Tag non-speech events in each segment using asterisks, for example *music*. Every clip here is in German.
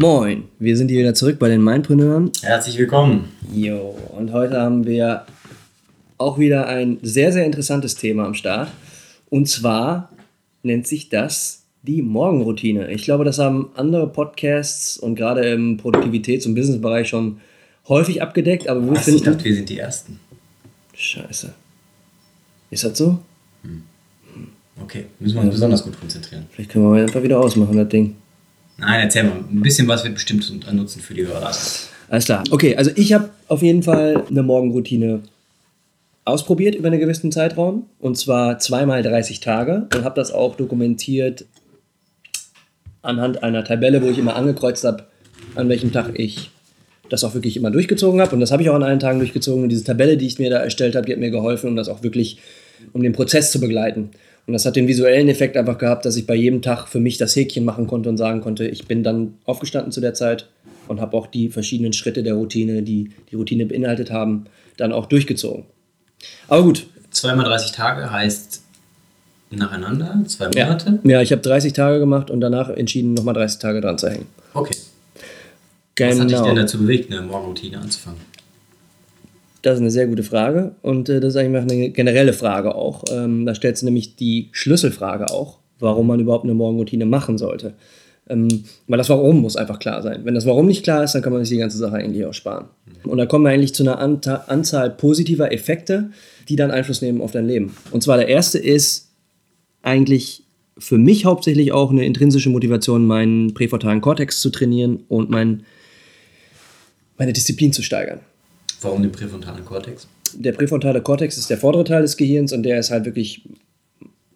Moin, wir sind hier wieder zurück bei den Mindpreneuren. Herzlich willkommen. Jo, und heute haben wir auch wieder ein sehr, sehr interessantes Thema am Start. Und zwar nennt sich das die Morgenroutine. Ich glaube, das haben andere Podcasts und gerade im Produktivitäts- und Businessbereich schon häufig abgedeckt, aber wir Was, finden. ich dachte, wir sind die Ersten. Scheiße. Ist das so? Okay, müssen wir uns besonders gut konzentrieren. Vielleicht können wir einfach wieder ausmachen, das Ding. Nein, erzähl mal. Ein bisschen was wird bestimmt ein Nutzen für die Hörer. Alles klar. Okay, also ich habe auf jeden Fall eine Morgenroutine ausprobiert über einen gewissen Zeitraum. Und zwar zweimal 30 Tage. Und habe das auch dokumentiert anhand einer Tabelle, wo ich immer angekreuzt habe, an welchem Tag ich das auch wirklich immer durchgezogen habe. Und das habe ich auch an allen Tagen durchgezogen. Und diese Tabelle, die ich mir da erstellt habe, die hat mir geholfen, um das auch wirklich, um den Prozess zu begleiten. Und das hat den visuellen Effekt einfach gehabt, dass ich bei jedem Tag für mich das Häkchen machen konnte und sagen konnte, ich bin dann aufgestanden zu der Zeit und habe auch die verschiedenen Schritte der Routine, die die Routine beinhaltet haben, dann auch durchgezogen. Aber gut. Zweimal 30 Tage heißt nacheinander, zwei Ja, Monate. ja ich habe 30 Tage gemacht und danach entschieden, nochmal 30 Tage dran zu hängen. Okay. Was Genau. hat dich denn dazu bewegt, eine Morgenroutine anzufangen? Das ist eine sehr gute Frage und äh, das ist eigentlich eine generelle Frage auch. Ähm, da stellt sich nämlich die Schlüsselfrage auch, warum man überhaupt eine Morgenroutine machen sollte. Ähm, weil das Warum muss einfach klar sein. Wenn das Warum nicht klar ist, dann kann man sich die ganze Sache eigentlich auch sparen. Und da kommen wir eigentlich zu einer Anta Anzahl positiver Effekte, die dann Einfluss nehmen auf dein Leben. Und zwar der erste ist eigentlich für mich hauptsächlich auch eine intrinsische Motivation, meinen präfrontalen Kortex zu trainieren und mein, meine Disziplin zu steigern Warum den präfrontalen Kortex? der präfrontale Kortex ist der vordere Teil des Gehirns und der ist halt wirklich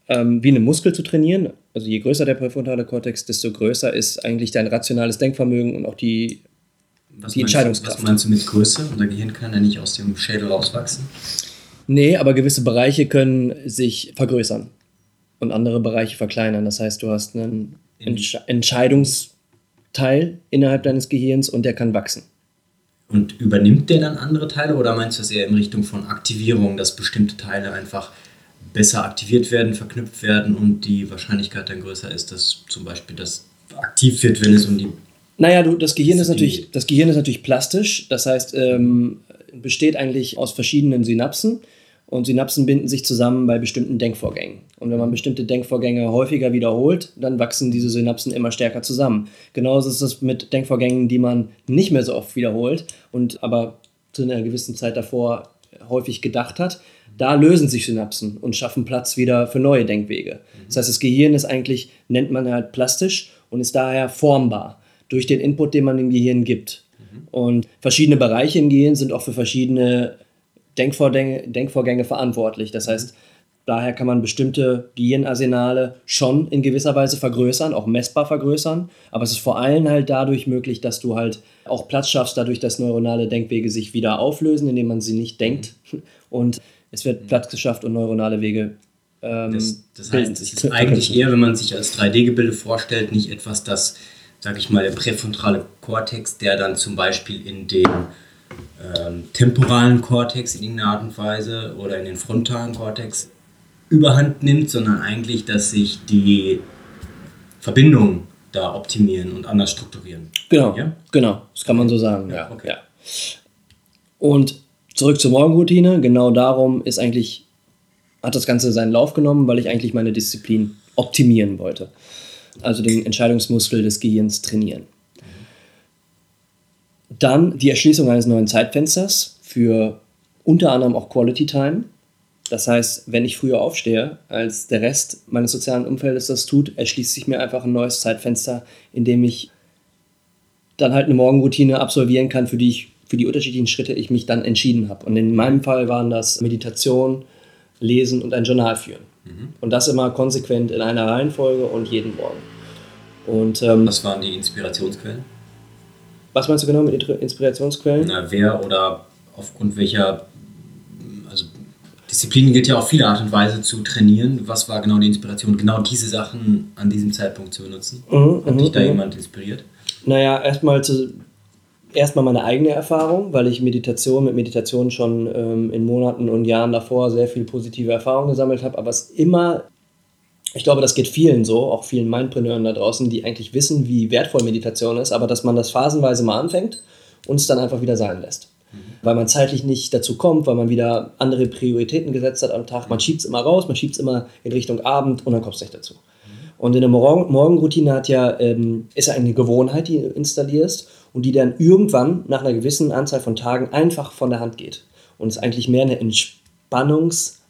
ähm, wie eine Muskel zu trainieren. Also je größer der präfrontale Kortex, desto größer ist eigentlich dein rationales Denkvermögen und auch die. Was Die Entscheidungskraft. Du, was meinst du mit Größe? Unser Gehirn kann ja nicht aus dem Schädel rauswachsen. Nee, aber gewisse Bereiche können sich vergrößern und andere Bereiche verkleinern. Das heißt, du hast einen Entsch Entscheidungsteil innerhalb deines Gehirns und der kann wachsen. Und übernimmt der dann andere Teile oder meinst du das eher in Richtung von Aktivierung, dass bestimmte Teile einfach besser aktiviert werden, verknüpft werden und die Wahrscheinlichkeit dann größer ist, dass zum Beispiel das aktiv wird, wenn es um die. Naja, du, das Gehirn ist Die- natürlich, das Gehirn ist natürlich plastisch. Das heißt, ähm, besteht eigentlich aus verschiedenen Synapsen. Und Synapsen binden sich zusammen bei bestimmten Denkvorgängen. Und wenn man bestimmte Denkvorgänge häufiger wiederholt, dann wachsen diese Synapsen immer stärker zusammen. Genauso ist es mit Denkvorgängen, die man nicht mehr so oft wiederholt und aber zu einer gewissen Zeit davor häufig gedacht hat. Da lösen sich Synapsen und schaffen Platz wieder für neue Denkwege. Das heißt, das Gehirn ist eigentlich, nennt man halt plastisch und ist daher formbar durch den Input, den man dem Gehirn gibt. Und verschiedene Bereiche im Gehirn sind auch für verschiedene Denkvorgänge, Denkvorgänge verantwortlich. Das heißt, daher kann man bestimmte Gehirnarsenale schon in gewisser Weise vergrößern, auch messbar vergrößern. Aber es ist vor allem halt dadurch möglich, dass du halt auch Platz schaffst, dadurch, dass neuronale Denkwege sich wieder auflösen, indem man sie nicht denkt. Und es wird Platz geschafft und neuronale Wege ähm, Das, das heißt, es ist eigentlich eher, wenn man sich als 3D-Gebilde vorstellt, nicht etwas, das, sage ich mal, der präfrontale Kortex, der dann zum Beispiel in den ähm, temporalen Kortex in irgendeiner Art und Weise oder in den frontalen Kortex überhand nimmt, sondern eigentlich, dass sich die Verbindungen da optimieren und anders strukturieren. Genau, Ja? genau, das kann man so sagen. Ja, okay. ja. Und zurück zur Morgenroutine. Genau darum ist eigentlich, hat das Ganze seinen Lauf genommen, weil ich eigentlich meine Disziplin optimieren wollte. Also den Entscheidungsmuskel des Gehirns trainieren. Dann die Erschließung eines neuen Zeitfensters für unter anderem auch Quality Time. Das heißt, wenn ich früher aufstehe, als der Rest meines sozialen Umfeldes das tut, erschließt sich mir einfach ein neues Zeitfenster, in dem ich dann halt eine Morgenroutine absolvieren kann, für die ich, für die unterschiedlichen Schritte ich mich dann entschieden habe. Und in meinem Fall waren das Meditation, Lesen und ein Journal führen. Und das immer konsequent in einer Reihenfolge und jeden Morgen. Und ähm, Was waren die Inspirationsquellen? Was meinst du genau mit Inspirationsquellen? Na, wer oder aufgrund welcher also Disziplinen gilt ja auf viele Art und Weise zu trainieren. Was war genau die Inspiration, genau diese Sachen an diesem Zeitpunkt zu benutzen? Mhm, Hat dich da mhm. jemand inspiriert? Naja, erstmal zu, erstmal meine eigene Erfahrung, weil ich Meditation mit Meditation schon ähm, in Monaten und Jahren davor sehr viel positive Erfahrungen gesammelt habe, aber es immer, ich glaube, das geht vielen so, auch vielen Mindpreneuren da draußen, die eigentlich wissen, wie wertvoll Meditation ist, aber dass man das phasenweise mal anfängt und es dann einfach wieder sein lässt. Mhm. Weil man zeitlich nicht dazu kommt, weil man wieder andere Prioritäten gesetzt hat am Tag. Man schiebt es immer raus, man schiebt es immer in Richtung Abend und dann kommt es nicht dazu. Mhm. Und in der Morgen Morgenroutine hat ja, ähm, ist ja eine Gewohnheit, die du installierst und die dann irgendwann nach einer gewissen Anzahl von Tagen einfach von der Hand geht. Und es eigentlich mehr eine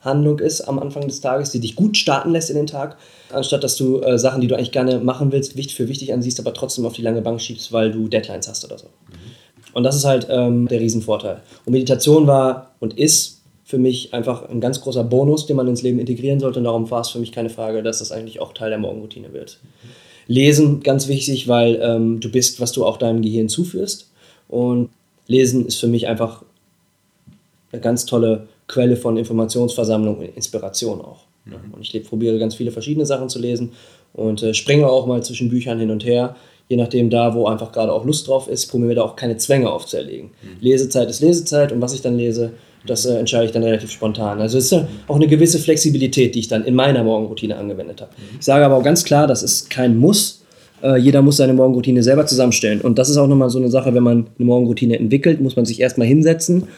Entspannungshandlung ist am Anfang des Tages, die dich gut starten lässt in den Tag, anstatt dass du äh, Sachen, die du eigentlich gerne machen willst, für wichtig ansiehst, aber trotzdem auf die lange Bank schiebst, weil du Deadlines hast oder so. Mhm. Und das ist halt ähm, der Riesenvorteil. Und Meditation war und ist für mich einfach ein ganz großer Bonus, den man ins Leben integrieren sollte. Und darum war es für mich keine Frage, dass das eigentlich auch Teil der Morgenroutine wird. Mhm. Lesen ganz wichtig, weil ähm, du bist, was du auch deinem Gehirn zuführst. Und Lesen ist für mich einfach eine ganz tolle Quelle von Informationsversammlung und Inspiration auch. Mhm. Und ich probiere ganz viele verschiedene Sachen zu lesen und äh, springe auch mal zwischen Büchern hin und her, je nachdem da, wo einfach gerade auch Lust drauf ist, probiere mir da auch keine Zwänge aufzuerlegen. Mhm. Lesezeit ist Lesezeit und was ich dann lese, das äh, entscheide ich dann relativ spontan. Also es ist ja auch eine gewisse Flexibilität, die ich dann in meiner Morgenroutine angewendet habe. Ich sage aber auch ganz klar, das ist kein Muss. Äh, jeder muss seine Morgenroutine selber zusammenstellen. Und das ist auch nochmal so eine Sache, wenn man eine Morgenroutine entwickelt, muss man sich erstmal hinsetzen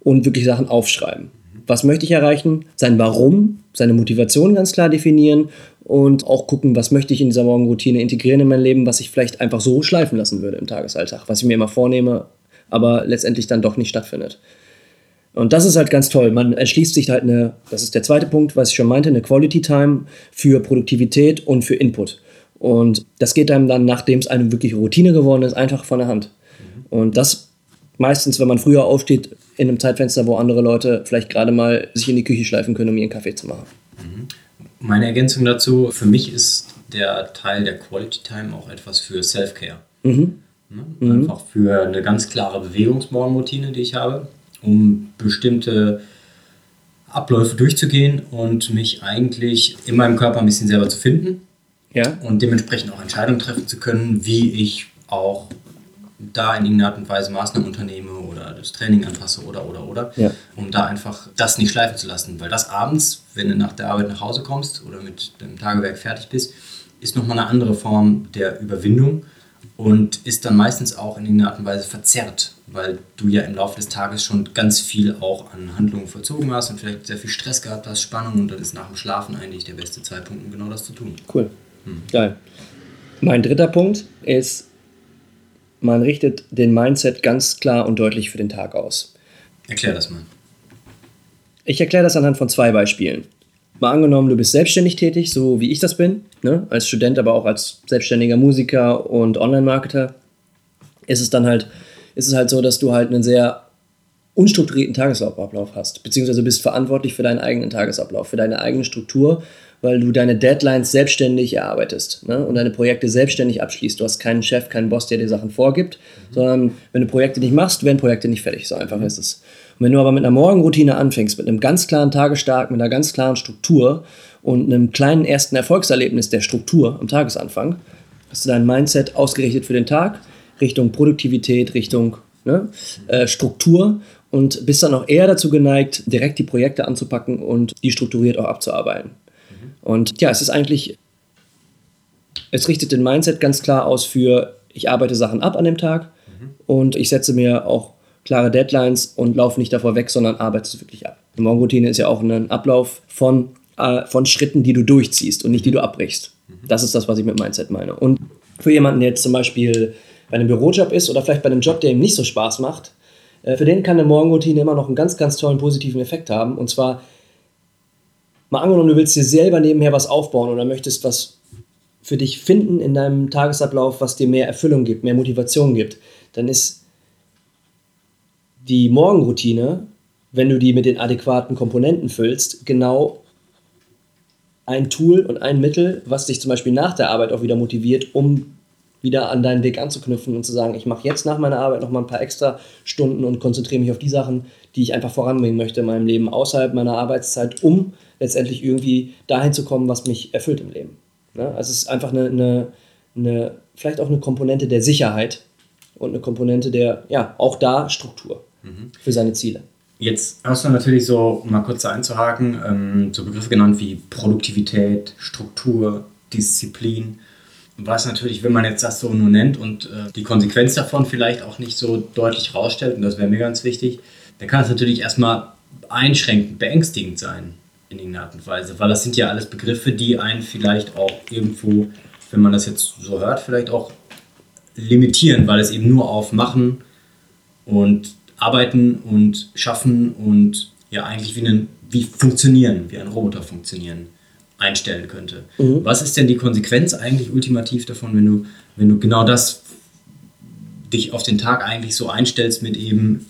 und wirklich Sachen aufschreiben. Was möchte ich erreichen? Sein Warum, seine Motivation ganz klar definieren und auch gucken, was möchte ich in dieser Morgenroutine integrieren in mein Leben, was ich vielleicht einfach so schleifen lassen würde im Tagesalltag, was ich mir immer vornehme, aber letztendlich dann doch nicht stattfindet. Und das ist halt ganz toll. Man erschließt sich halt eine, das ist der zweite Punkt, was ich schon meinte, eine Quality Time für Produktivität und für Input. Und das geht einem dann, nachdem es eine wirkliche Routine geworden ist, einfach von der Hand. Und das meistens, wenn man früher aufsteht, in einem Zeitfenster, wo andere Leute vielleicht gerade mal sich in die Küche schleifen können, um ihren Kaffee zu machen. Mhm. Meine Ergänzung dazu, für mich ist der Teil der Quality Time auch etwas für Self-Care. Mhm. Ne? Mhm. Einfach für eine ganz klare Bewegungsmorgenroutine, die ich habe um bestimmte Abläufe durchzugehen und mich eigentlich in meinem Körper ein bisschen selber zu finden. Ja. Und dementsprechend auch Entscheidungen treffen zu können, wie ich auch da in irgendeiner Art und Weise Maßnahmen unternehme oder das Training anfasse oder oder oder, ja. um da einfach das nicht schleifen zu lassen. Weil das abends, wenn du nach der Arbeit nach Hause kommst oder mit dem Tagewerk fertig bist, ist nochmal eine andere Form der Überwindung und ist dann meistens auch in irgendeiner Art und Weise verzerrt weil du ja im Laufe des Tages schon ganz viel auch an Handlungen vollzogen hast und vielleicht sehr viel Stress gehabt hast, Spannung und dann ist nach dem Schlafen eigentlich der beste Zeitpunkt, um genau das zu tun. Cool. Hm. Geil. Mein dritter Punkt ist, man richtet den Mindset ganz klar und deutlich für den Tag aus. Erklär das mal. Ich erkläre das anhand von zwei Beispielen. Mal angenommen, du bist selbstständig tätig, so wie ich das bin, ne? als Student, aber auch als selbstständiger Musiker und Online-Marketer, ist es dann halt ist es halt so, dass du halt einen sehr unstrukturierten Tagesablauf hast, beziehungsweise bist verantwortlich für deinen eigenen Tagesablauf, für deine eigene Struktur, weil du deine Deadlines selbstständig erarbeitest ne? und deine Projekte selbstständig abschließt. Du hast keinen Chef, keinen Boss, der dir Sachen vorgibt, mhm. sondern wenn du Projekte nicht machst, werden Projekte nicht fertig. So einfach mhm. ist es. Und wenn du aber mit einer Morgenroutine anfängst, mit einem ganz klaren Tagesstark, mit einer ganz klaren Struktur und einem kleinen ersten Erfolgserlebnis der Struktur am Tagesanfang, hast du dein Mindset ausgerichtet für den Tag Richtung Produktivität, Richtung ne, äh, Struktur und bist dann auch eher dazu geneigt, direkt die Projekte anzupacken und die strukturiert auch abzuarbeiten. Und ja, es ist eigentlich, es richtet den Mindset ganz klar aus für, ich arbeite Sachen ab an dem Tag mhm. und ich setze mir auch klare Deadlines und laufe nicht davor weg, sondern arbeite es wirklich ab. Die Morgenroutine ist ja auch ein Ablauf von, äh, von Schritten, die du durchziehst und nicht die du abbrichst. Mhm. Das ist das, was ich mit Mindset meine. Und für jemanden, der jetzt zum Beispiel bei einem Bürojob ist oder vielleicht bei einem Job, der ihm nicht so Spaß macht, äh, für den kann eine Morgenroutine immer noch einen ganz, ganz tollen positiven Effekt haben. Und zwar, mal angenommen, du willst dir selber nebenher was aufbauen oder möchtest was für dich finden in deinem Tagesablauf, was dir mehr Erfüllung gibt, mehr Motivation gibt, dann ist die Morgenroutine, wenn du die mit den adäquaten Komponenten füllst, genau ein Tool und ein Mittel, was dich zum Beispiel nach der Arbeit auch wieder motiviert, um wieder an deinen Weg anzuknüpfen und zu sagen, ich mache jetzt nach meiner Arbeit noch mal ein paar extra Stunden und konzentriere mich auf die Sachen, die ich einfach voranbringen möchte in meinem Leben außerhalb meiner Arbeitszeit, um letztendlich irgendwie dahin zu kommen, was mich erfüllt im Leben. Ja, also es ist einfach eine, eine, eine, vielleicht auch eine Komponente der Sicherheit und eine Komponente der, ja, auch da Struktur mhm. für seine Ziele. Jetzt hast du natürlich so, um mal kurz einzuhaken, ähm, so Begriffe genannt wie Produktivität, Struktur, Disziplin. Was natürlich, wenn man jetzt das so nur nennt und äh, die Konsequenz davon vielleicht auch nicht so deutlich rausstellt, und das wäre mir ganz wichtig, dann kann es natürlich erstmal einschränkend, beängstigend sein in irgendeiner Art und Weise, weil das sind ja alles Begriffe, die einen vielleicht auch irgendwo, wenn man das jetzt so hört, vielleicht auch limitieren, weil es eben nur auf Machen und arbeiten und schaffen und ja eigentlich wie, einen, wie funktionieren, wie ein Roboter funktionieren, einstellen könnte. Mhm. Was ist denn die Konsequenz eigentlich ultimativ davon, wenn du, wenn du genau das dich auf den Tag eigentlich so einstellst mit eben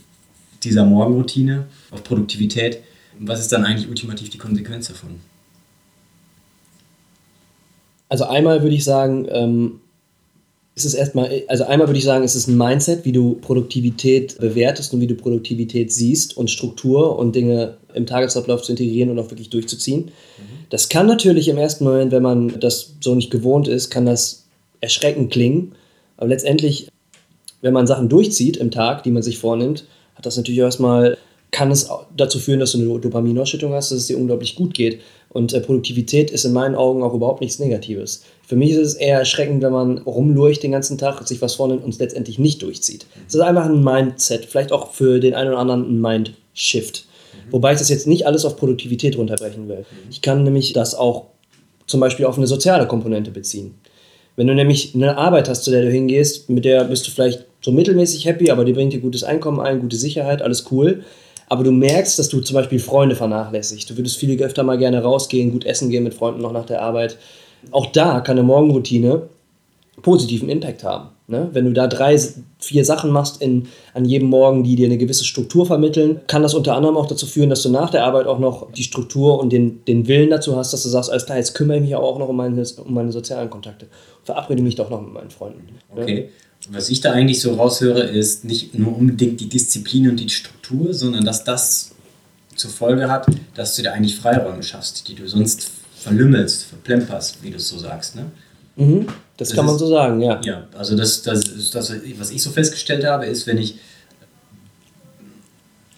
dieser Morgenroutine auf Produktivität? Was ist dann eigentlich ultimativ die Konsequenz davon? Also einmal würde ich sagen, ähm, ist es erstmal, also einmal würde ich sagen, es ist ein Mindset, wie du Produktivität bewertest und wie du Produktivität siehst und Struktur und Dinge im Tagesablauf zu integrieren und auch wirklich durchzuziehen. Mhm. Das kann natürlich im ersten Moment, wenn man das so nicht gewohnt ist, kann das erschreckend klingen. Aber letztendlich, wenn man Sachen durchzieht im Tag, die man sich vornimmt, hat das natürlich erstmal, kann es dazu führen, dass du eine Dopaminausschüttung hast, dass es dir unglaublich gut geht. Und äh, Produktivität ist in meinen Augen auch überhaupt nichts Negatives. Für mich ist es eher erschreckend, wenn man rumlurcht den ganzen Tag, sich was vornimmt und es letztendlich nicht durchzieht. Es ist einfach ein Mindset, vielleicht auch für den einen oder anderen ein Mindshift. Mhm. Wobei ich das jetzt nicht alles auf Produktivität runterbrechen will. Mhm. Ich kann nämlich das auch zum Beispiel auf eine soziale Komponente beziehen. Wenn du nämlich eine Arbeit hast, zu der du hingehst, mit der bist du vielleicht so mittelmäßig happy, aber die bringt dir gutes Einkommen ein, gute Sicherheit, alles cool aber du merkst, dass du zum Beispiel Freunde vernachlässigst. Du würdest viel öfter mal gerne rausgehen, gut essen gehen mit Freunden noch nach der Arbeit. Auch da kann eine Morgenroutine positiven Impact haben. Ne? Wenn du da drei, vier Sachen machst in, an jedem Morgen, die dir eine gewisse Struktur vermitteln, kann das unter anderem auch dazu führen, dass du nach der Arbeit auch noch die Struktur und den, den Willen dazu hast, dass du sagst, alles klar, jetzt kümmere ich mich auch noch um meine, um meine sozialen Kontakte. Verabrede mich doch noch mit meinen Freunden. Ne? Was ich da eigentlich so raushöre, ist nicht nur unbedingt die Disziplin und die Struktur, sondern dass das zur Folge hat, dass du dir eigentlich Freiräume schaffst, die du sonst verlümmelst, verplemperst, wie du es so sagst. Ne? Mhm, das, das, kann man so sagen, ja. Ja, also das, das, das, was ich so festgestellt habe, ist, wenn ich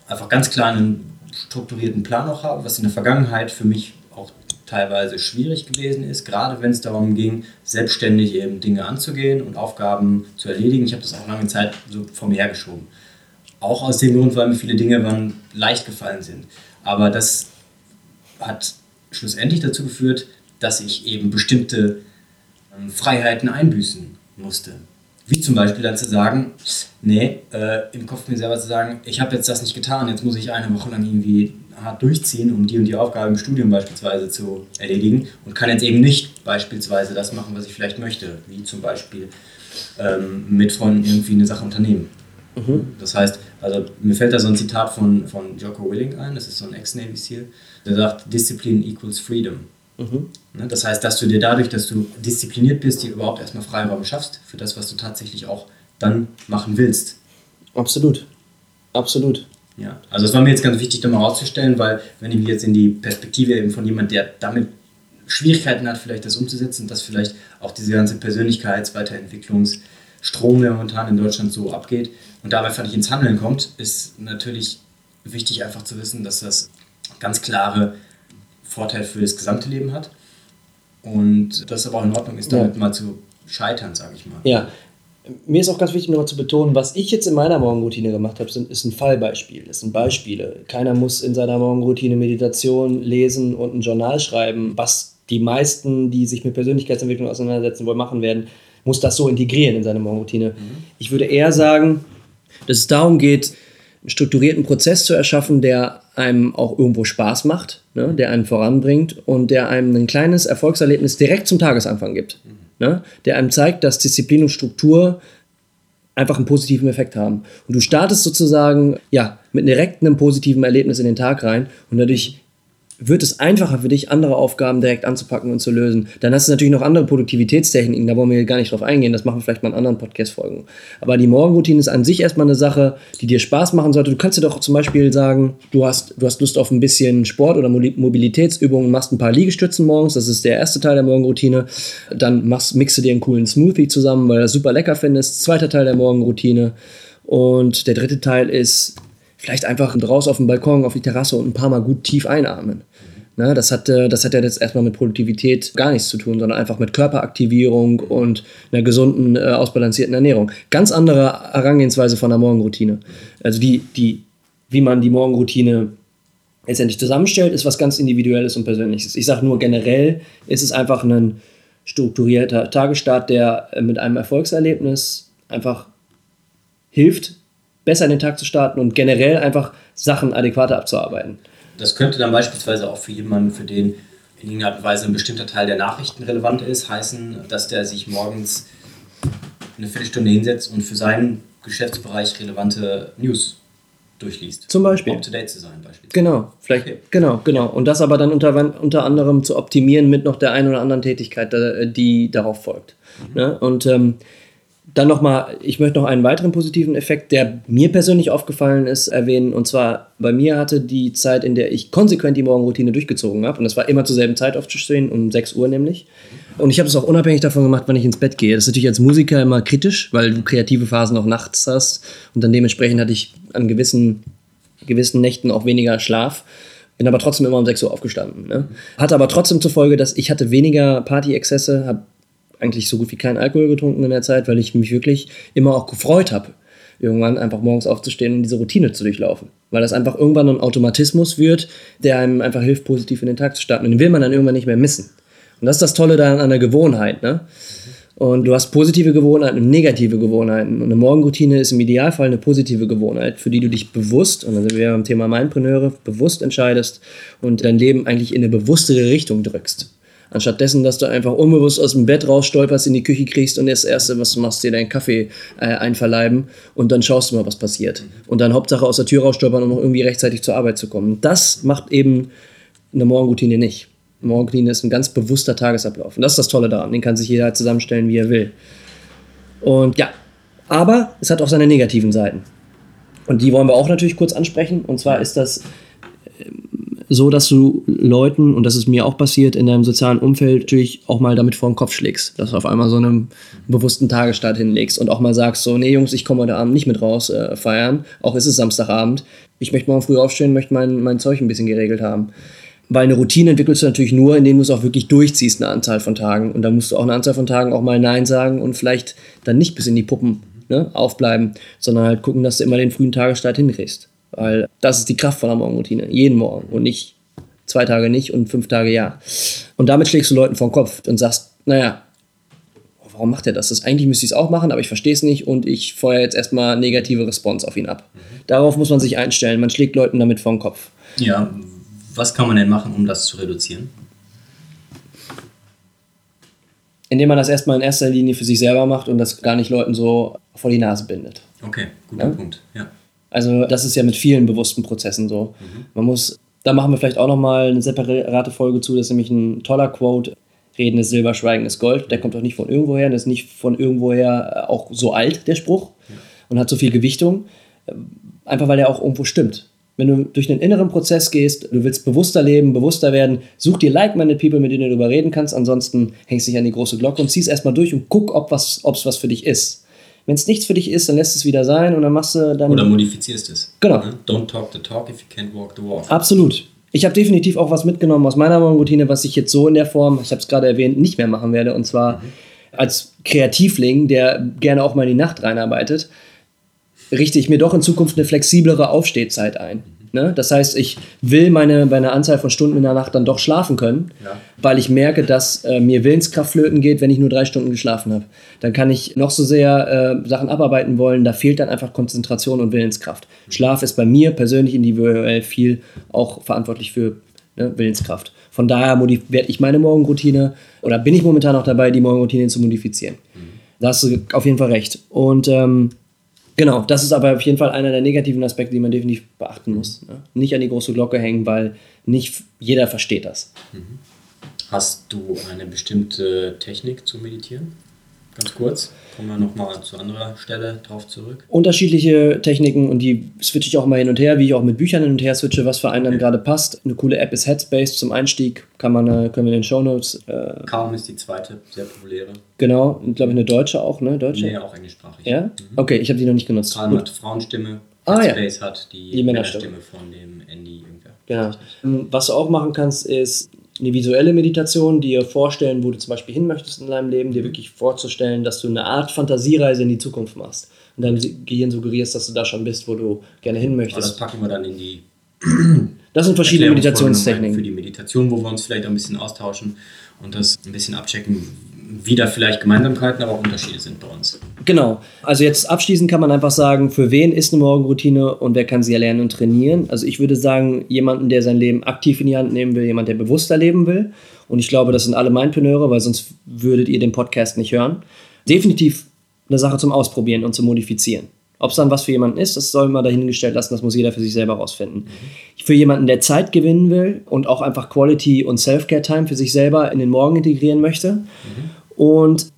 einfach ganz klar einen strukturierten Plan auch habe, was in der Vergangenheit für mich auch teilweise schwierig gewesen ist, gerade wenn es darum ging, selbstständig eben Dinge anzugehen und Aufgaben zu erledigen. Ich habe das auch lange Zeit so vor mir hergeschoben. Auch aus dem Grund, weil mir viele Dinge waren, leicht gefallen sind. Aber das hat schlussendlich dazu geführt, dass ich eben bestimmte ähm, Freiheiten einbüßen musste. Wie zum Beispiel dann zu sagen, nee, äh, im Kopf mir selber zu sagen, ich habe jetzt das nicht getan, jetzt muss ich eine Woche lang irgendwie hart durchziehen, um die und die Aufgabe im Studium beispielsweise zu erledigen und kann jetzt eben nicht beispielsweise das machen, was ich vielleicht möchte, wie zum Beispiel ähm, mit Freunden irgendwie eine Sache unternehmen. Mhm. Das heißt, also mir fällt da so ein Zitat von, von Jocko Willing ein, das ist so ein Ex-Navy SEAL, der sagt, Discipline equals freedom. Mhm. Ne, das heißt, dass du dir dadurch, dass du diszipliniert bist, dir überhaupt erstmal Freiraum schaffst für das, was du tatsächlich auch dann machen willst. Absolut. Absolut. Ja, also es war mir jetzt ganz wichtig, da mal rauszustellen, weil wenn ich mich jetzt in die Perspektive eben von jemand, der damit Schwierigkeiten hat, vielleicht das umzusetzen, dass vielleicht auch diese ganze Persönlichkeitsweiterentwicklungsstrom, der momentan in Deutschland so abgeht und dabei fand ich ins Handeln kommt, ist natürlich wichtig einfach zu wissen, dass das ganz klare Vorteile für das gesamte Leben hat und das aber auch in Ordnung ist, damit ja. mal zu scheitern, sage ich mal. Ja, mir ist auch ganz wichtig, nochmal zu betonen, was ich jetzt in meiner Morgenroutine gemacht habe, sind, ist ein Fallbeispiel. Das sind Beispiele. Keiner muss in seiner Morgenroutine Meditation lesen und ein Journal schreiben. Was die meisten, die sich mit Persönlichkeitsentwicklung auseinandersetzen wollen, machen werden, muss das so integrieren in seine Morgenroutine. Mhm. Ich würde eher sagen, dass es darum geht, einen strukturierten Prozess zu erschaffen, der einem auch irgendwo Spaß macht, ne, der einen voranbringt und der einem ein kleines Erfolgserlebnis direkt zum Tagesanfang gibt. Ne? der einem zeigt, dass Disziplin und Struktur einfach einen positiven Effekt haben. Und du startest sozusagen ja, mit direkt einem positiven Erlebnis in den Tag rein und dadurch wird es einfacher für dich, andere Aufgaben direkt anzupacken und zu lösen. Dann hast du natürlich noch andere Produktivitätstechniken, da wollen wir gar nicht drauf eingehen, das machen wir vielleicht mal in anderen Podcast-Folgen. Aber die Morgenroutine ist an sich erstmal eine Sache, die dir Spaß machen sollte. Du kannst dir doch zum Beispiel sagen, du hast, du hast Lust auf ein bisschen Sport oder Mobilitätsübungen, machst ein paar Liegestützen morgens, das ist der erste Teil der Morgenroutine. Dann machst, mixe dir einen coolen Smoothie zusammen, weil du das super lecker findest. Zweiter Teil der Morgenroutine. Und der dritte Teil ist vielleicht einfach raus auf den Balkon, auf die Terrasse und ein paar Mal gut tief einatmen. Ne, das, hat, äh, das hat ja jetzt erstmal mit Produktivität gar nichts zu tun, sondern einfach mit Körperaktivierung und einer gesunden, äh, ausbalancierten Ernährung. Ganz andere Herangehensweise von der Morgenroutine. Also die, die, wie man die Morgenroutine letztendlich zusammenstellt, ist was ganz Individuelles und Persönliches. Ich sage nur generell ist es einfach ein strukturierter Tagesstart, der äh, mit einem Erfolgserlebnis einfach hilft, besser in den Tag zu starten und generell einfach Sachen adäquater abzuarbeiten. Das könnte dann beispielsweise auch für jemanden, für den in irgendeiner Art und Weise ein bestimmter Teil der Nachrichten relevant ist, heißen, dass der sich morgens eine Viertelstunde hinsetzt und für seinen Geschäftsbereich relevante News durchliest. Zum Beispiel. Um to date zu sein, beispielsweise. Genau, vielleicht, okay. genau, genau. Und das aber dann unter, unter anderem zu optimieren mit noch der einen oder anderen Tätigkeit, die darauf folgt. Mhm. Ne? Und ähm, dann nochmal, ich möchte noch einen weiteren positiven Effekt, der mir persönlich aufgefallen ist, erwähnen. Und zwar, bei mir hatte die Zeit, in der ich konsequent die Morgenroutine durchgezogen habe, und das war immer zur selben Zeit aufzustehen, um 6 Uhr nämlich. Und ich habe es auch unabhängig davon gemacht, wann ich ins Bett gehe. Das ist natürlich als Musiker immer kritisch, weil du kreative Phasen auch nachts hast. Und dann dementsprechend hatte ich an gewissen, gewissen Nächten auch weniger Schlaf. Bin aber trotzdem immer um 6 Uhr aufgestanden. Ne? Hatte aber trotzdem zur Folge, dass ich hatte weniger Party-Exzesse, habe eigentlich so gut wie keinen Alkohol getrunken in der Zeit, weil ich mich wirklich immer auch gefreut habe, irgendwann einfach morgens aufzustehen und diese Routine zu durchlaufen. Weil das einfach irgendwann ein Automatismus wird, der einem einfach hilft, positiv in den Tag zu starten. Und den will man dann irgendwann nicht mehr missen. Und das ist das Tolle daran an der Gewohnheit. Ne? Und du hast positive Gewohnheiten und negative Gewohnheiten. Und eine Morgenroutine ist im Idealfall eine positive Gewohnheit, für die du dich bewusst, und dann sind wir beim Thema Mindpreneure, bewusst entscheidest und dein Leben eigentlich in eine bewusstere Richtung drückst. Anstatt dessen, dass du einfach unbewusst aus dem Bett rausstolperst, in die Küche kriegst und das Erste, was du machst, dir deinen Kaffee äh, einverleiben und dann schaust du mal, was passiert. Und dann Hauptsache aus der Tür rausstolpern, um noch irgendwie rechtzeitig zur Arbeit zu kommen. Das macht eben eine Morgenroutine nicht. Eine Morgenroutine ist ein ganz bewusster Tagesablauf. Und das ist das Tolle daran. Den kann sich jeder zusammenstellen, wie er will. Und ja, aber es hat auch seine negativen Seiten. Und die wollen wir auch natürlich kurz ansprechen. Und zwar ist das so, dass du Leuten, und das ist mir auch passiert, in deinem sozialen Umfeld natürlich auch mal damit vor den Kopf schlägst. Dass du auf einmal so einen bewussten Tagesstart hinlegst und auch mal sagst, so, nee Jungs, ich komme heute Abend nicht mit raus äh, feiern, auch ist es Samstagabend. Ich möchte morgen früh aufstehen, möchte mein, mein Zeug ein bisschen geregelt haben. Weil eine Routine entwickelst du natürlich nur, indem du es auch wirklich durchziehst, eine Anzahl von Tagen. Und da musst du auch eine Anzahl von Tagen auch mal Nein sagen und vielleicht dann nicht bis in die Puppen ne, aufbleiben, sondern halt gucken, dass du immer den frühen Tagesstart hinkriegst. Weil das ist die Kraft von der Morgenroutine. Jeden Morgen und nicht zwei Tage nicht und fünf Tage ja. Und damit schlägst du Leuten vor den Kopf und sagst, naja, warum macht er das? das eigentlich müsste ich es auch machen, aber ich verstehe es nicht und ich feuere jetzt erstmal negative Response auf ihn ab. Mhm. Darauf muss man sich einstellen. Man schlägt Leuten damit vor den Kopf. Ja, was kann man denn machen, um das zu reduzieren? Indem man das erstmal in erster Linie für sich selber macht und das gar nicht Leuten so vor die Nase bindet. Okay, guter ja? Punkt. Ja. Also das ist ja mit vielen bewussten Prozessen so. Mhm. Man muss, da machen wir vielleicht auch nochmal eine separate Folge zu, das ist nämlich ein toller Quote. Reden ist Silber, Schweigen ist Gold. Der kommt auch nicht von irgendwoher, der ist nicht von irgendwoher auch so alt, der Spruch, ja. und hat so viel Gewichtung. Einfach weil er auch irgendwo stimmt. Wenn du durch einen inneren Prozess gehst, du willst bewusster leben, bewusster werden, such dir like-minded People, mit denen du darüber reden kannst. Ansonsten hängst du dich an die große Glocke und ziehst erstmal durch und guck, ob es was, was für dich ist. Wenn es nichts für dich ist, dann lässt es wieder sein und dann machst du dann. Oder modifizierst es. Genau. Ne? Don't talk the talk if you can't walk the walk. Absolut. Ich habe definitiv auch was mitgenommen aus meiner Morgenroutine, was ich jetzt so in der Form, ich habe es gerade erwähnt, nicht mehr machen werde. Und zwar mhm. als Kreativling, der gerne auch mal in die Nacht reinarbeitet, richte ich mir doch in Zukunft eine flexiblere Aufstehzeit ein. Mhm. Ne? Das heißt, ich will meine, bei einer Anzahl von Stunden in der Nacht dann doch schlafen können, ja. weil ich merke, dass äh, mir Willenskraft flöten geht, wenn ich nur drei Stunden geschlafen habe. Dann kann ich noch so sehr äh, Sachen abarbeiten wollen, da fehlt dann einfach Konzentration und Willenskraft. Schlaf ist bei mir persönlich individuell viel auch verantwortlich für ne, Willenskraft. Von daher werde ich meine Morgenroutine oder bin ich momentan auch dabei, die Morgenroutine zu modifizieren. Mhm. Da hast du auf jeden Fall recht. Und ähm, Genau, das ist aber auf jeden Fall einer der negativen Aspekte, die man definitiv beachten muss. Ne? Nicht an die große Glocke hängen, weil nicht jeder versteht das. Hast du eine bestimmte Technik zu meditieren? Ganz kurz, kommen wir nochmal zu anderer Stelle drauf zurück. Unterschiedliche Techniken und die switche ich auch mal hin und her, wie ich auch mit Büchern hin und her switche, was für einen dann gerade passt. Eine coole App ist Headspace zum Einstieg, kann man, äh, können wir in den Shownotes. Äh, Calm ist die zweite, sehr populäre. genau, und glaube ich eine deutsche auch, ne? Deutsche? Nee, auch englischsprachig. Ja? Okay, ich habe die noch nicht genutzt. Calm hat Frauenstimme, Ah, ja. Headspace hat die, Die Männerstimme. Männerstimme von dem Andy irgendwer. Genau. Ähm, Was du auch machen kannst, ist eine visuelle Meditation, dir vorstellen, wo du zum Beispiel hin möchtest in deinem Leben, dir wirklich vorzustellen, dass du eine Art Fantasiereise in die Zukunft machst. Und deinem Gehirn suggerierst, dass du da schon bist, wo du gerne hin Aber das möchtest. packen wir dann in die *clears throat* Das sind verschiedene Meditationstechniken. Für die Meditation, wo wir uns vielleicht ein bisschen austauschen und das ein bisschen abchecken, wie da vielleicht Gemeinsamkeiten, aber auch Unterschiede sind bei uns. Genau. Also jetzt abschließend kann man einfach sagen, für wen ist eine Morgenroutine und wer kann sie erlernen und trainieren. Also ich würde sagen, jemanden, der sein Leben aktiv in die Hand nehmen will, jemand, der bewusster leben will. Und ich glaube, das sind alle Mindpreneure, weil sonst würdet ihr den Podcast nicht hören. Definitiv eine Sache zum Ausprobieren und zum Modifizieren. Ob es dann was für jemanden ist, das soll man dahingestellt lassen, das muss jeder für sich selber rausfinden. Für jemanden, der Zeit gewinnen will und auch einfach Quality und Self-Care-Time für sich selber in den Morgen integrieren möchte. Und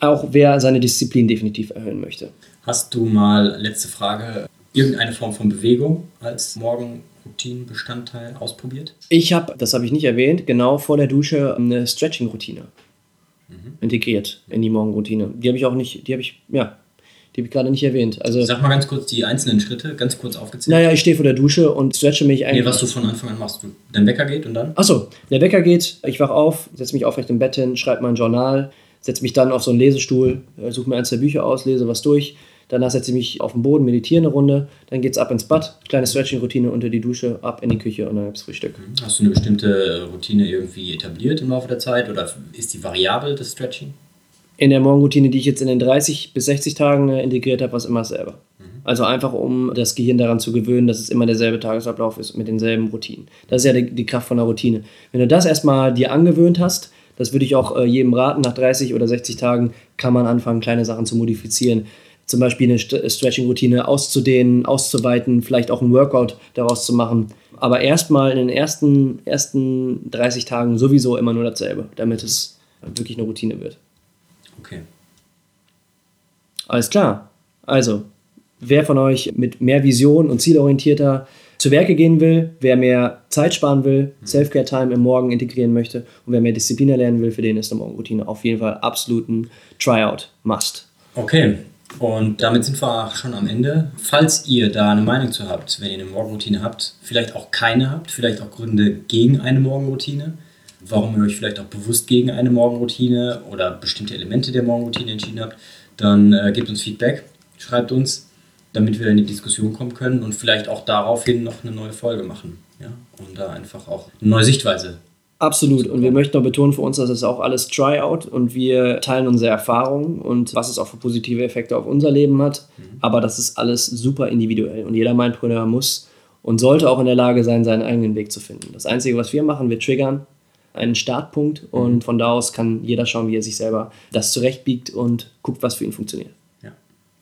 auch wer seine Disziplin definitiv erhöhen möchte. Hast du mal, letzte Frage, irgendeine Form von Bewegung als Morgenroutinenbestandteil ausprobiert? Ich habe, das habe ich nicht erwähnt, genau vor der Dusche eine Stretching-Routine integriert in die Morgenroutine. Die habe ich auch nicht, die habe ich, ja, die habe ich gerade nicht erwähnt. Also, Sag mal ganz kurz die einzelnen Schritte, ganz kurz aufgezählt. naja, ich stehe vor der Dusche und stretche mich eigentlich. Nee, was du von Anfang an machst. Du, dein Wecker geht und dann? Achso, der Wecker geht, ich wach auf, setze mich aufrecht im Bett hin, schreibe mein Journal, setze mich dann auf so einen Lesestuhl, äh, suche mir eins der Bücher aus, lese was durch. Danach setze ich mich auf den Boden, meditiere eine Runde, dann geht's ab ins Bad, kleine Stretching-Routine unter die Dusche, ab in die Küche und dann gibt's Frühstück. Hast du eine bestimmte Routine irgendwie etabliert im Laufe der Zeit oder ist die variabel, das Stretching? In der Morgenroutine, die ich jetzt in den 30 bis 60 Tagen äh, integriert habe, war es immer dasselbe. Also einfach, um das Gehirn daran zu gewöhnen, dass es immer derselbe Tagesablauf ist mit denselben Routinen. Das ist ja die, die Kraft von der Routine. Wenn du das erstmal dir angewöhnt hast, das würde ich auch äh, jedem raten, nach 30 oder 60 Tagen kann man anfangen, kleine Sachen zu modifizieren. Zum Beispiel eine St- Stretching-Routine auszudehnen, auszuweiten, vielleicht auch ein Workout daraus zu machen. Aber erstmal in den ersten, ersten 30 Tagen sowieso immer nur dasselbe, damit es wirklich eine Routine wird. Alles klar. Also, wer von euch mit mehr Vision und zielorientierter zu Werke gehen will, wer mehr Zeit sparen will, Self-Care-Time im Morgen integrieren möchte und wer mehr Disziplin erlernen will, für den ist eine Morgenroutine auf jeden Fall absolut ein Tryout. Must. Okay, und damit sind wir schon am Ende. Falls ihr da eine Meinung zu habt, wenn ihr eine Morgenroutine habt, vielleicht auch keine habt, vielleicht auch Gründe gegen eine Morgenroutine, warum ihr euch vielleicht auch bewusst gegen eine Morgenroutine oder bestimmte Elemente der Morgenroutine entschieden habt, dann äh, gebt uns Feedback, schreibt uns, damit wir in die Diskussion kommen können und vielleicht auch daraufhin noch eine neue Folge machen. Ja? Um da einfach auch eine neue Sichtweise Absolut. Und wir möchten noch betonen für uns, dass es auch alles Tryout und wir teilen unsere Erfahrungen und was es auch für positive Effekte auf unser Leben hat. Aber das ist alles super individuell und jeder Mindpreneur muss und sollte auch in der Lage sein, seinen eigenen Weg zu finden. Das Einzige, was wir machen, wir triggern einen Startpunkt und von da aus kann jeder schauen, wie er sich selber das zurechtbiegt und guckt, was für ihn funktioniert. Ja.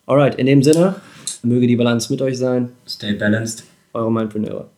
Alright, in dem Sinne, möge die Balance mit euch sein, Stay balanced. eure Mindpreneure.